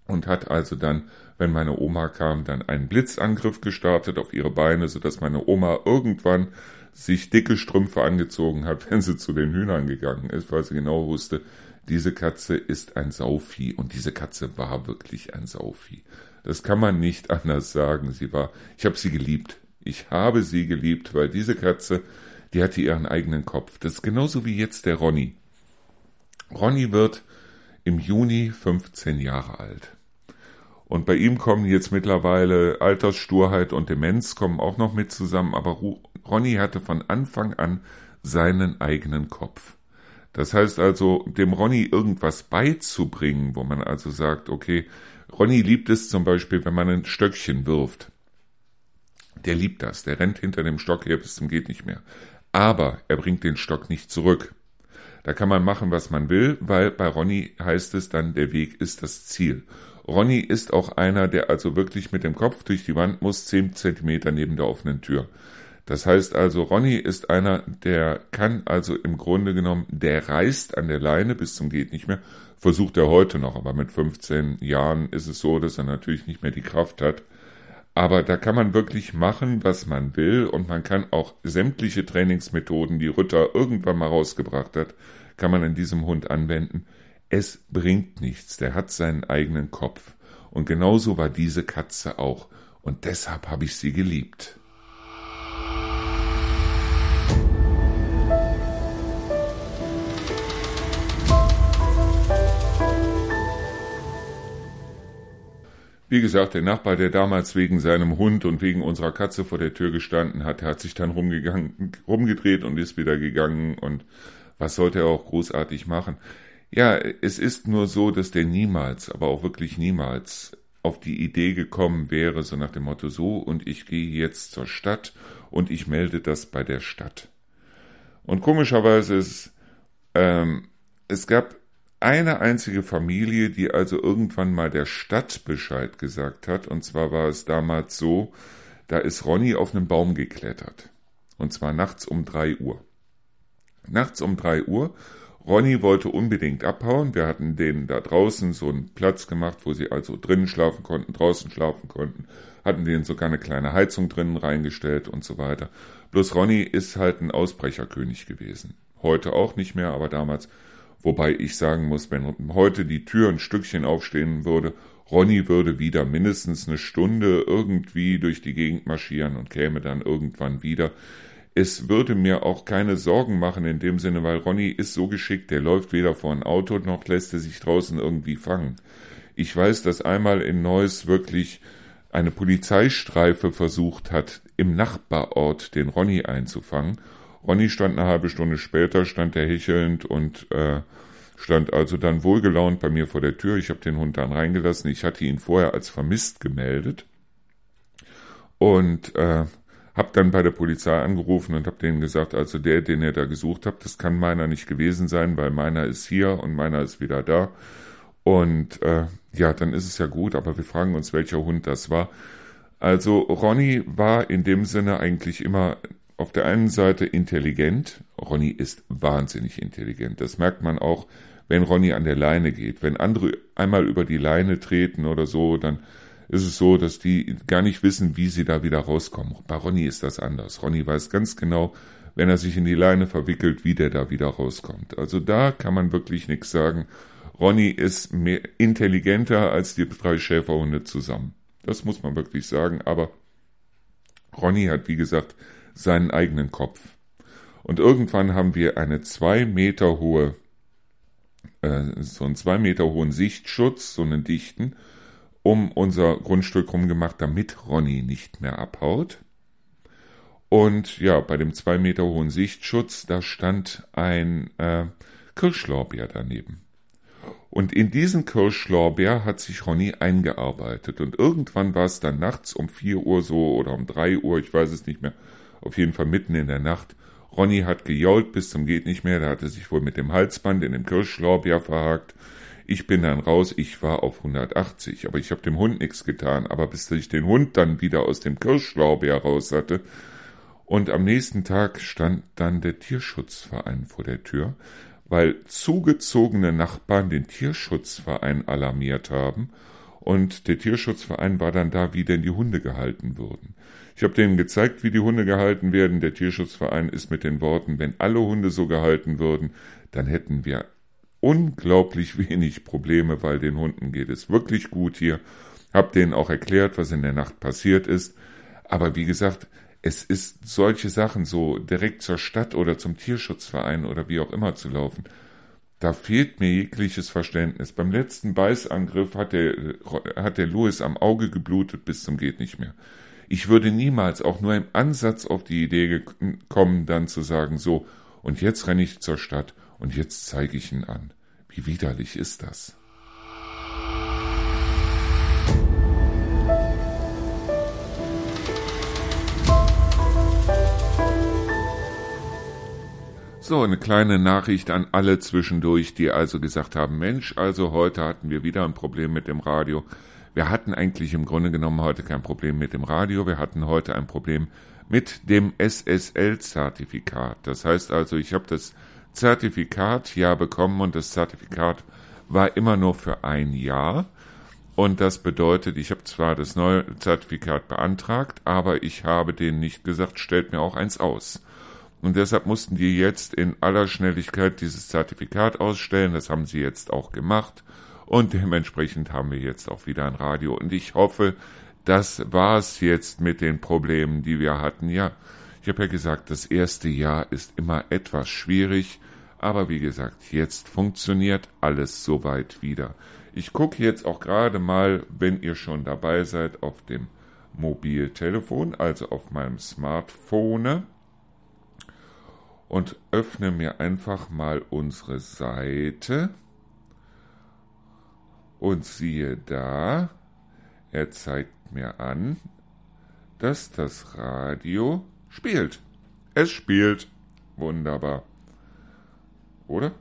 und hat also dann, wenn meine Oma kam, dann einen Blitzangriff gestartet auf ihre Beine, so dass meine Oma irgendwann sich dicke Strümpfe angezogen hat, wenn sie zu den Hühnern gegangen ist, weil sie genau wusste, diese Katze ist ein Sauvieh und diese Katze war wirklich ein Sauvieh. Das kann man nicht anders sagen. Sie war, ich habe sie geliebt. Ich habe sie geliebt, weil diese Katze, die hatte ihren eigenen Kopf. Das ist genauso wie jetzt der Ronny. Ronny wird im Juni 15 Jahre alt. Und bei ihm kommen jetzt mittlerweile Alterssturheit und Demenz kommen auch noch mit zusammen, aber Ronny hatte von Anfang an seinen eigenen Kopf. Das heißt also, dem Ronny irgendwas beizubringen, wo man also sagt, okay, Ronny liebt es zum Beispiel, wenn man ein Stöckchen wirft. Der liebt das, der rennt hinter dem Stock her bis zum geht nicht mehr. Aber er bringt den Stock nicht zurück. Da kann man machen, was man will, weil bei Ronny heißt es dann, der Weg ist das Ziel. Ronny ist auch einer, der also wirklich mit dem Kopf durch die Wand muss, zehn Zentimeter neben der offenen Tür. Das heißt also, Ronny ist einer, der kann also im Grunde genommen, der reißt an der Leine bis zum geht nicht mehr, versucht er heute noch, aber mit 15 Jahren ist es so, dass er natürlich nicht mehr die Kraft hat. Aber da kann man wirklich machen, was man will und man kann auch sämtliche Trainingsmethoden, die Rütter irgendwann mal rausgebracht hat, kann man in diesem Hund anwenden. Es bringt nichts, der hat seinen eigenen Kopf. Und genauso war diese Katze auch. Und deshalb habe ich sie geliebt. Wie gesagt, der Nachbar, der damals wegen seinem Hund und wegen unserer Katze vor der Tür gestanden hat, hat sich dann rumgegangen, rumgedreht und ist wieder gegangen und was sollte er auch großartig machen? Ja, es ist nur so, dass der niemals, aber auch wirklich niemals auf die Idee gekommen wäre, so nach dem Motto so, und ich gehe jetzt zur Stadt und ich melde das bei der Stadt. Und komischerweise ist, ähm, es gab eine einzige Familie, die also irgendwann mal der Stadt Bescheid gesagt hat, und zwar war es damals so, da ist Ronny auf einen Baum geklettert. Und zwar nachts um drei Uhr. Nachts um drei Uhr Ronny wollte unbedingt abhauen. Wir hatten denen da draußen so einen Platz gemacht, wo sie also drinnen schlafen konnten, draußen schlafen konnten, hatten denen sogar eine kleine Heizung drinnen reingestellt und so weiter. Bloß Ronny ist halt ein Ausbrecherkönig gewesen. Heute auch nicht mehr, aber damals. Wobei ich sagen muss, wenn heute die Tür ein Stückchen aufstehen würde, Ronny würde wieder mindestens eine Stunde irgendwie durch die Gegend marschieren und käme dann irgendwann wieder es würde mir auch keine Sorgen machen in dem Sinne, weil Ronny ist so geschickt, der läuft weder vor ein Auto noch lässt er sich draußen irgendwie fangen. Ich weiß, dass einmal in Neuss wirklich eine Polizeistreife versucht hat, im Nachbarort den Ronny einzufangen. Ronny stand eine halbe Stunde später, stand er hechelnd und äh, stand also dann wohlgelaunt bei mir vor der Tür. Ich habe den Hund dann reingelassen. Ich hatte ihn vorher als vermisst gemeldet. Und äh, hab dann bei der Polizei angerufen und hab denen gesagt, also der, den ihr da gesucht habt, das kann meiner nicht gewesen sein, weil meiner ist hier und meiner ist wieder da. Und äh, ja, dann ist es ja gut, aber wir fragen uns, welcher Hund das war. Also Ronny war in dem Sinne eigentlich immer auf der einen Seite intelligent. Ronny ist wahnsinnig intelligent. Das merkt man auch, wenn Ronny an der Leine geht. Wenn andere einmal über die Leine treten oder so, dann ist es so, dass die gar nicht wissen, wie sie da wieder rauskommen. Bei Ronny ist das anders. Ronny weiß ganz genau, wenn er sich in die Leine verwickelt, wie der da wieder rauskommt. Also da kann man wirklich nichts sagen. Ronny ist mehr intelligenter als die drei Schäferhunde zusammen. Das muss man wirklich sagen. Aber Ronny hat, wie gesagt, seinen eigenen Kopf. Und irgendwann haben wir eine zwei Meter hohe, äh, so einen zwei Meter hohen Sichtschutz, so einen dichten, um unser Grundstück rumgemacht, damit Ronny nicht mehr abhaut. Und ja, bei dem zwei Meter hohen Sichtschutz, da stand ein äh, Kirschlorbeer daneben. Und in diesen Kirschlorbeer hat sich Ronny eingearbeitet. Und irgendwann war es dann nachts um vier Uhr so oder um drei Uhr, ich weiß es nicht mehr, auf jeden Fall mitten in der Nacht. Ronny hat gejault bis zum geht nicht mehr, da hatte sich wohl mit dem Halsband in dem Kirschlorbeer verhakt. Ich bin dann raus, ich war auf 180, aber ich habe dem Hund nichts getan. Aber bis ich den Hund dann wieder aus dem Kirschlaubeer raus hatte, und am nächsten Tag stand dann der Tierschutzverein vor der Tür, weil zugezogene Nachbarn den Tierschutzverein alarmiert haben und der Tierschutzverein war dann da, wie denn die Hunde gehalten würden. Ich habe denen gezeigt, wie die Hunde gehalten werden. Der Tierschutzverein ist mit den Worten, wenn alle Hunde so gehalten würden, dann hätten wir unglaublich wenig Probleme, weil den Hunden geht es wirklich gut hier. Hab denen auch erklärt, was in der Nacht passiert ist. Aber wie gesagt, es ist solche Sachen, so direkt zur Stadt oder zum Tierschutzverein oder wie auch immer zu laufen. Da fehlt mir jegliches Verständnis. Beim letzten Beißangriff hat der, hat der Louis am Auge geblutet bis zum geht nicht mehr. Ich würde niemals auch nur im Ansatz auf die Idee kommen, dann zu sagen, so, und jetzt renne ich zur Stadt und jetzt zeige ich ihn an. Wie widerlich ist das? So, eine kleine Nachricht an alle zwischendurch, die also gesagt haben, Mensch, also heute hatten wir wieder ein Problem mit dem Radio. Wir hatten eigentlich im Grunde genommen heute kein Problem mit dem Radio, wir hatten heute ein Problem mit dem SSL-Zertifikat. Das heißt also, ich habe das Zertifikat ja bekommen und das Zertifikat war immer nur für ein Jahr. Und das bedeutet, ich habe zwar das neue Zertifikat beantragt, aber ich habe denen nicht gesagt, stellt mir auch eins aus. Und deshalb mussten die jetzt in aller Schnelligkeit dieses Zertifikat ausstellen. Das haben sie jetzt auch gemacht. Und dementsprechend haben wir jetzt auch wieder ein Radio. Und ich hoffe, das war's jetzt mit den Problemen, die wir hatten. Ja, ich habe ja gesagt, das erste Jahr ist immer etwas schwierig. Aber wie gesagt, jetzt funktioniert alles soweit wieder. Ich gucke jetzt auch gerade mal, wenn ihr schon dabei seid, auf dem Mobiltelefon, also auf meinem Smartphone und öffne mir einfach mal unsere Seite und siehe da, er zeigt mir an, dass das Radio spielt. Es spielt. Wunderbar. Oder?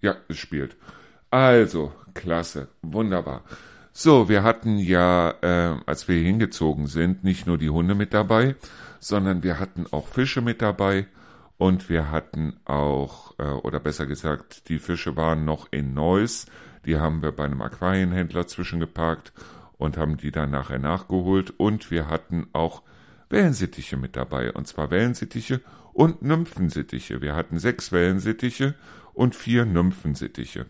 Ja, es spielt. Also, klasse, wunderbar. So, wir hatten ja, äh, als wir hingezogen sind, nicht nur die Hunde mit dabei, sondern wir hatten auch Fische mit dabei und wir hatten auch, äh, oder besser gesagt, die Fische waren noch in Neuss. Die haben wir bei einem Aquarienhändler zwischengeparkt und haben die dann nachher nachgeholt. Und wir hatten auch Wellensittiche mit dabei. Und zwar Wellensittiche und Nymphensittiche. Wir hatten sechs Wellensittiche und vier Nymphensittiche.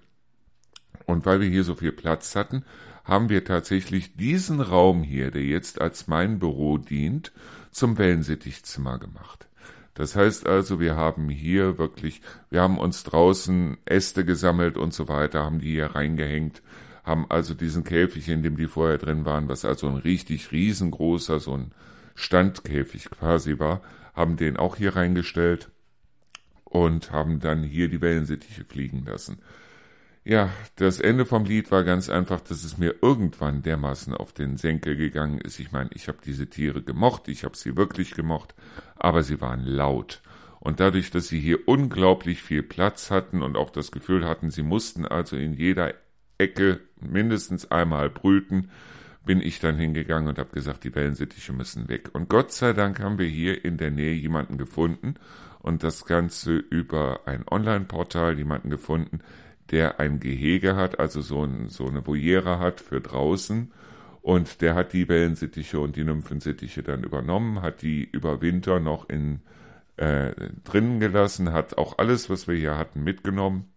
Und weil wir hier so viel Platz hatten, haben wir tatsächlich diesen Raum hier, der jetzt als mein Büro dient, zum Wellensittichzimmer gemacht. Das heißt also, wir haben hier wirklich, wir haben uns draußen Äste gesammelt und so weiter, haben die hier reingehängt, haben also diesen Käfig, in dem die vorher drin waren, was also ein richtig riesengroßer, so ein Standkäfig quasi war, haben den auch hier reingestellt und haben dann hier die Wellensittiche fliegen lassen. Ja, das Ende vom Lied war ganz einfach, dass es mir irgendwann dermaßen auf den Senkel gegangen ist. Ich meine, ich habe diese Tiere gemocht, ich habe sie wirklich gemocht, aber sie waren laut. Und dadurch, dass sie hier unglaublich viel Platz hatten und auch das Gefühl hatten, sie mussten also in jeder Ecke mindestens einmal brüten, bin ich dann hingegangen und habe gesagt, die Wellensittiche müssen weg. Und Gott sei Dank haben wir hier in der Nähe jemanden gefunden und das Ganze über ein Online-Portal jemanden gefunden, der ein Gehege hat, also so, ein, so eine Voliere hat für draußen. Und der hat die Wellensittiche und die Nymphensittiche dann übernommen, hat die über Winter noch in äh, drinnen gelassen, hat auch alles, was wir hier hatten, mitgenommen.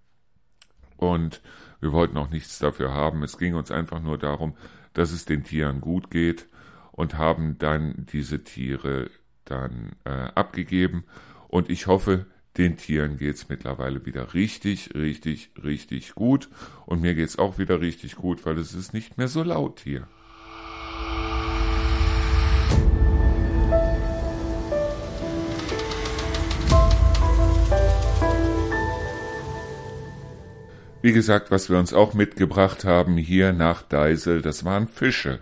Und wir wollten auch nichts dafür haben. Es ging uns einfach nur darum, dass es den Tieren gut geht und haben dann diese Tiere dann äh, abgegeben. Und ich hoffe, den Tieren geht's mittlerweile wieder richtig, richtig, richtig gut. Und mir geht's auch wieder richtig gut, weil es ist nicht mehr so laut hier. Wie gesagt, was wir uns auch mitgebracht haben hier nach Deisel, das waren Fische.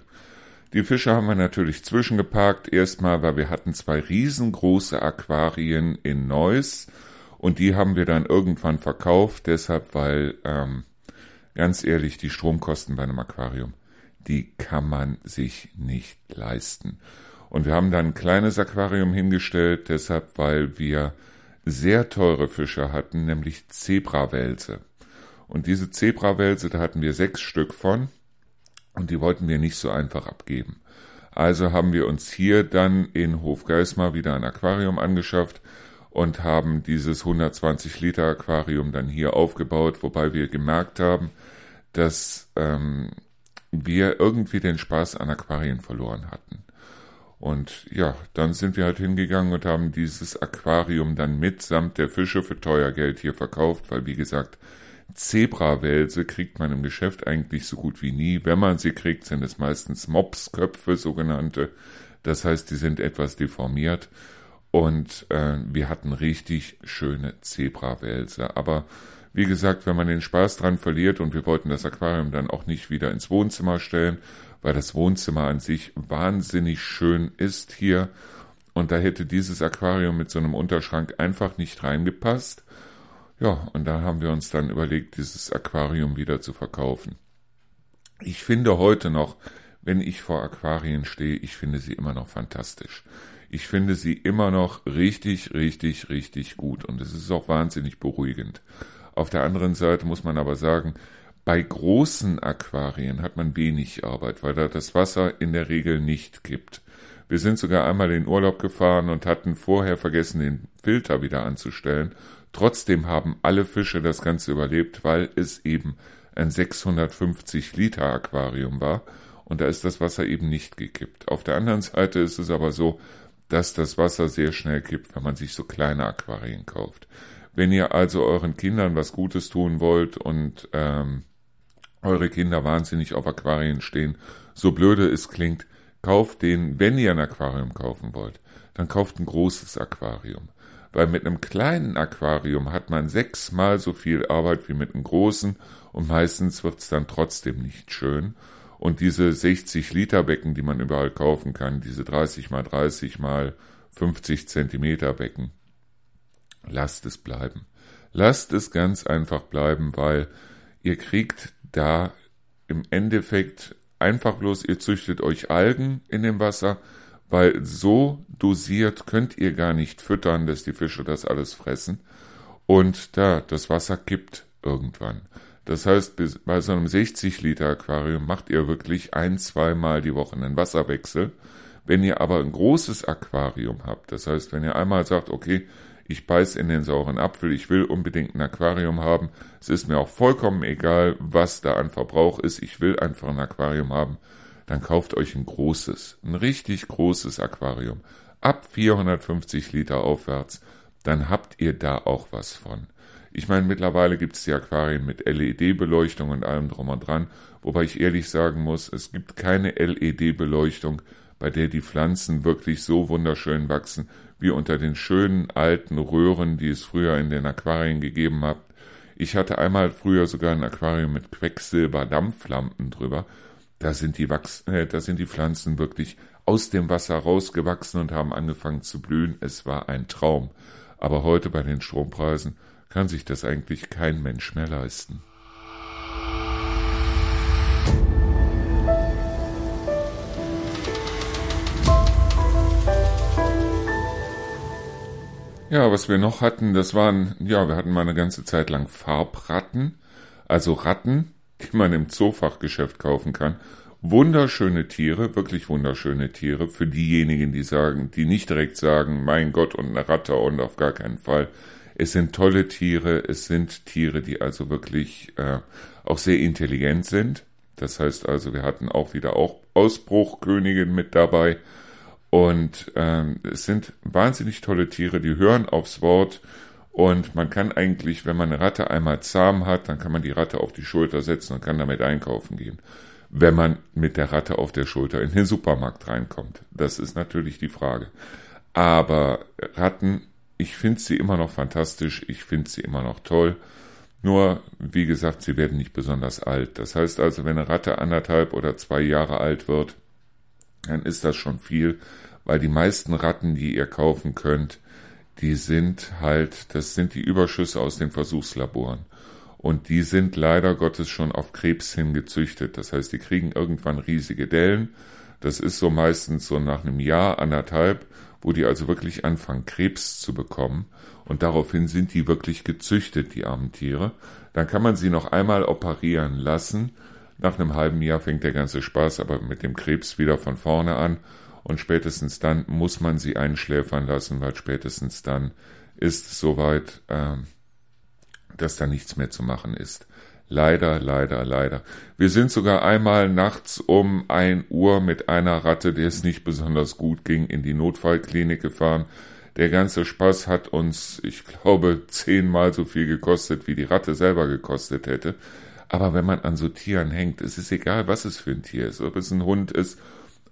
Die Fische haben wir natürlich zwischengeparkt. Erstmal, weil wir hatten zwei riesengroße Aquarien in Neuss und die haben wir dann irgendwann verkauft, deshalb, weil, ähm, ganz ehrlich, die Stromkosten bei einem Aquarium, die kann man sich nicht leisten. Und wir haben dann ein kleines Aquarium hingestellt, deshalb, weil wir sehr teure Fische hatten, nämlich Zebrawälse. Und diese Zebrawälse, da hatten wir sechs Stück von und die wollten wir nicht so einfach abgeben. Also haben wir uns hier dann in Hofgeismar wieder ein Aquarium angeschafft und haben dieses 120 Liter Aquarium dann hier aufgebaut, wobei wir gemerkt haben, dass ähm, wir irgendwie den Spaß an Aquarien verloren hatten. Und ja, dann sind wir halt hingegangen und haben dieses Aquarium dann mitsamt der Fische für teuer Geld hier verkauft, weil wie gesagt, Zebrawälse kriegt man im Geschäft eigentlich so gut wie nie. Wenn man sie kriegt, sind es meistens Mopsköpfe, sogenannte. Das heißt, die sind etwas deformiert. Und äh, wir hatten richtig schöne Zebrawälse. Aber wie gesagt, wenn man den Spaß dran verliert und wir wollten das Aquarium dann auch nicht wieder ins Wohnzimmer stellen, weil das Wohnzimmer an sich wahnsinnig schön ist hier. Und da hätte dieses Aquarium mit so einem Unterschrank einfach nicht reingepasst. Ja, und da haben wir uns dann überlegt, dieses Aquarium wieder zu verkaufen. Ich finde heute noch, wenn ich vor Aquarien stehe, ich finde sie immer noch fantastisch. Ich finde sie immer noch richtig, richtig, richtig gut und es ist auch wahnsinnig beruhigend. Auf der anderen Seite muss man aber sagen, bei großen Aquarien hat man wenig Arbeit, weil da das Wasser in der Regel nicht gibt. Wir sind sogar einmal in Urlaub gefahren und hatten vorher vergessen, den Filter wieder anzustellen. Trotzdem haben alle Fische das Ganze überlebt, weil es eben ein 650 Liter Aquarium war und da ist das Wasser eben nicht gekippt. Auf der anderen Seite ist es aber so, dass das Wasser sehr schnell kippt, wenn man sich so kleine Aquarien kauft. Wenn ihr also euren Kindern was Gutes tun wollt und ähm, eure Kinder wahnsinnig auf Aquarien stehen, so blöde es klingt, kauft den, wenn ihr ein Aquarium kaufen wollt, dann kauft ein großes Aquarium. Weil mit einem kleinen Aquarium hat man sechsmal so viel Arbeit wie mit einem großen und meistens wird's dann trotzdem nicht schön. Und diese 60 Liter Becken, die man überall kaufen kann, diese 30 mal 30 mal 50 Zentimeter Becken, lasst es bleiben. Lasst es ganz einfach bleiben, weil ihr kriegt da im Endeffekt einfach bloß, ihr züchtet euch Algen in dem Wasser, weil so dosiert könnt ihr gar nicht füttern, dass die Fische das alles fressen. Und da, das Wasser kippt irgendwann. Das heißt, bei so einem 60 Liter Aquarium macht ihr wirklich ein, zweimal die Woche einen Wasserwechsel. Wenn ihr aber ein großes Aquarium habt, das heißt, wenn ihr einmal sagt, okay, ich beiß in den sauren Apfel, ich will unbedingt ein Aquarium haben, es ist mir auch vollkommen egal, was da an Verbrauch ist, ich will einfach ein Aquarium haben, dann kauft euch ein großes, ein richtig großes Aquarium. Ab 450 Liter aufwärts, dann habt ihr da auch was von. Ich meine, mittlerweile gibt es die Aquarien mit LED-Beleuchtung und allem drum und dran, wobei ich ehrlich sagen muss, es gibt keine LED-Beleuchtung, bei der die Pflanzen wirklich so wunderschön wachsen, wie unter den schönen alten Röhren, die es früher in den Aquarien gegeben hat. Ich hatte einmal früher sogar ein Aquarium mit Quecksilber-Dampflampen drüber. Da sind die Wachs äh, da sind die Pflanzen wirklich aus dem Wasser rausgewachsen und haben angefangen zu blühen. Es war ein Traum. Aber heute bei den Strompreisen kann sich das eigentlich kein Mensch mehr leisten. Ja, was wir noch hatten, das waren, ja, wir hatten mal eine ganze Zeit lang Farbratten, also Ratten, die man im Zoofachgeschäft kaufen kann. Wunderschöne Tiere, wirklich wunderschöne Tiere, für diejenigen, die sagen, die nicht direkt sagen, mein Gott und eine Ratte und auf gar keinen Fall. Es sind tolle Tiere, es sind Tiere, die also wirklich äh, auch sehr intelligent sind. Das heißt also, wir hatten auch wieder auch Ausbruchkönigin mit dabei. Und ähm, es sind wahnsinnig tolle Tiere, die hören aufs Wort. Und man kann eigentlich, wenn man eine Ratte einmal zahm hat, dann kann man die Ratte auf die Schulter setzen und kann damit einkaufen gehen. Wenn man mit der Ratte auf der Schulter in den Supermarkt reinkommt. Das ist natürlich die Frage. Aber Ratten ich finde sie immer noch fantastisch, ich finde sie immer noch toll. Nur, wie gesagt, sie werden nicht besonders alt. Das heißt also, wenn eine Ratte anderthalb oder zwei Jahre alt wird, dann ist das schon viel, weil die meisten Ratten, die ihr kaufen könnt, die sind halt, das sind die Überschüsse aus den Versuchslaboren. Und die sind leider Gottes schon auf Krebs hingezüchtet. Das heißt, die kriegen irgendwann riesige Dellen. Das ist so meistens so nach einem Jahr, anderthalb wo die also wirklich anfangen, Krebs zu bekommen. Und daraufhin sind die wirklich gezüchtet, die armen Tiere. Dann kann man sie noch einmal operieren lassen. Nach einem halben Jahr fängt der ganze Spaß aber mit dem Krebs wieder von vorne an. Und spätestens dann muss man sie einschläfern lassen, weil spätestens dann ist es soweit, äh, dass da nichts mehr zu machen ist. Leider, leider, leider. Wir sind sogar einmal nachts um ein Uhr mit einer Ratte, der es nicht besonders gut ging, in die Notfallklinik gefahren. Der ganze Spaß hat uns, ich glaube, zehnmal so viel gekostet, wie die Ratte selber gekostet hätte. Aber wenn man an so Tieren hängt, es ist egal, was es für ein Tier ist, ob es ein Hund ist,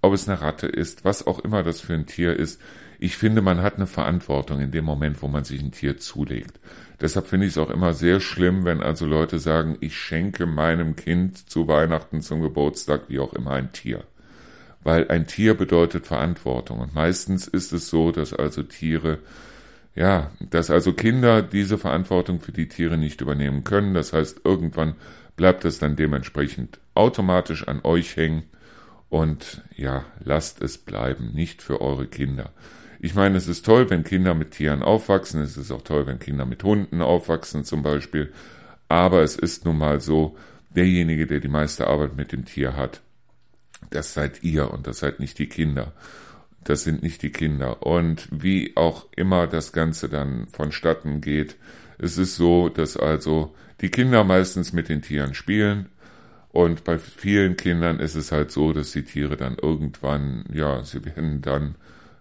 ob es eine Ratte ist, was auch immer das für ein Tier ist. Ich finde, man hat eine Verantwortung in dem Moment, wo man sich ein Tier zulegt. Deshalb finde ich es auch immer sehr schlimm, wenn also Leute sagen, ich schenke meinem Kind zu Weihnachten, zum Geburtstag, wie auch immer ein Tier weil ein Tier bedeutet Verantwortung. Und meistens ist es so, dass also Tiere, ja, dass also Kinder diese Verantwortung für die Tiere nicht übernehmen können. Das heißt, irgendwann bleibt es dann dementsprechend automatisch an euch hängen. Und ja, lasst es bleiben, nicht für eure Kinder. Ich meine, es ist toll, wenn Kinder mit Tieren aufwachsen. Es ist auch toll, wenn Kinder mit Hunden aufwachsen zum Beispiel. Aber es ist nun mal so, derjenige, der die meiste Arbeit mit dem Tier hat, das seid ihr und das seid nicht die Kinder. Das sind nicht die Kinder. Und wie auch immer das Ganze dann vonstatten geht, es ist so, dass also die Kinder meistens mit den Tieren spielen. Und bei vielen Kindern ist es halt so, dass die Tiere dann irgendwann, ja, sie werden dann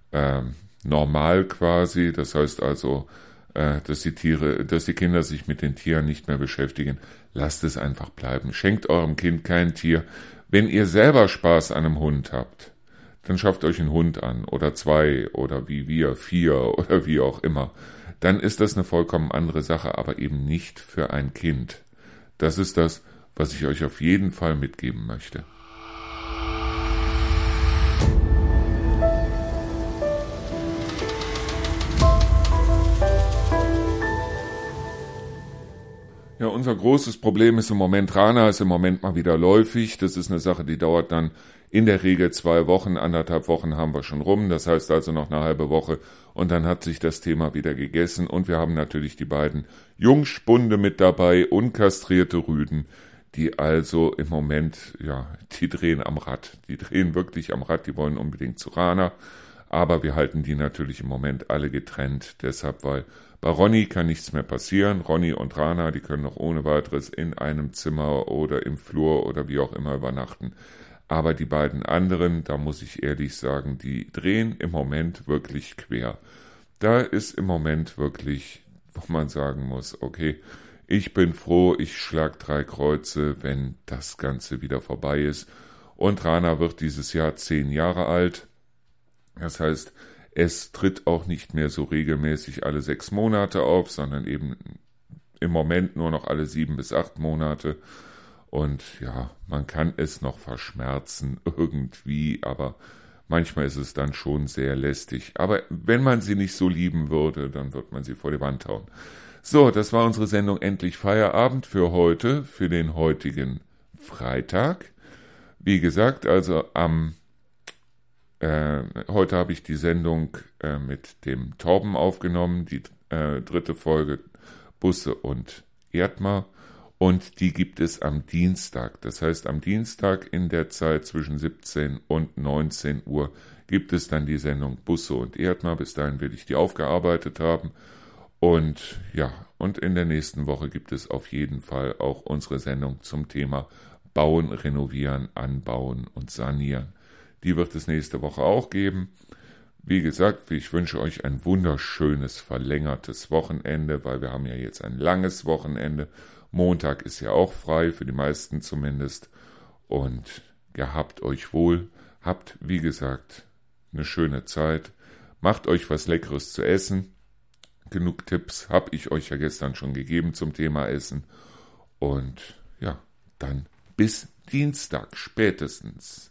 äh, normal quasi. Das heißt also, äh, dass die Tiere, dass die Kinder sich mit den Tieren nicht mehr beschäftigen. Lasst es einfach bleiben. Schenkt eurem Kind kein Tier, wenn ihr selber Spaß an einem Hund habt, dann schafft euch einen Hund an oder zwei oder wie wir vier oder wie auch immer. Dann ist das eine vollkommen andere Sache, aber eben nicht für ein Kind. Das ist das, was ich euch auf jeden Fall mitgeben möchte. Ja, unser großes Problem ist im Moment, Rana ist im Moment mal wieder läufig. Das ist eine Sache, die dauert dann in der Regel zwei Wochen, anderthalb Wochen haben wir schon rum. Das heißt also noch eine halbe Woche und dann hat sich das Thema wieder gegessen. Und wir haben natürlich die beiden Jungspunde mit dabei, unkastrierte Rüden, die also im Moment, ja, die drehen am Rad. Die drehen wirklich am Rad, die wollen unbedingt zu Rana. Aber wir halten die natürlich im Moment alle getrennt. Deshalb, weil bei Ronny kann nichts mehr passieren. Ronny und Rana, die können noch ohne weiteres in einem Zimmer oder im Flur oder wie auch immer übernachten. Aber die beiden anderen, da muss ich ehrlich sagen, die drehen im Moment wirklich quer. Da ist im Moment wirklich, wo man sagen muss, okay, ich bin froh, ich schlag drei Kreuze, wenn das Ganze wieder vorbei ist. Und Rana wird dieses Jahr zehn Jahre alt. Das heißt, es tritt auch nicht mehr so regelmäßig alle sechs Monate auf, sondern eben im Moment nur noch alle sieben bis acht Monate. Und ja, man kann es noch verschmerzen irgendwie, aber manchmal ist es dann schon sehr lästig. Aber wenn man sie nicht so lieben würde, dann wird man sie vor die Wand hauen. So, das war unsere Sendung Endlich Feierabend für heute, für den heutigen Freitag. Wie gesagt, also am äh, heute habe ich die Sendung äh, mit dem Torben aufgenommen, die äh, dritte Folge Busse und Erdmar. Und die gibt es am Dienstag. Das heißt, am Dienstag in der Zeit zwischen 17 und 19 Uhr gibt es dann die Sendung Busse und Erdmar. Bis dahin werde ich die aufgearbeitet haben. Und ja, und in der nächsten Woche gibt es auf jeden Fall auch unsere Sendung zum Thema Bauen, Renovieren, Anbauen und Sanieren. Die wird es nächste Woche auch geben. Wie gesagt, ich wünsche euch ein wunderschönes verlängertes Wochenende, weil wir haben ja jetzt ein langes Wochenende. Montag ist ja auch frei, für die meisten zumindest. Und gehabt euch wohl, habt, wie gesagt, eine schöne Zeit. Macht euch was Leckeres zu essen. Genug Tipps habe ich euch ja gestern schon gegeben zum Thema Essen. Und ja, dann bis Dienstag spätestens.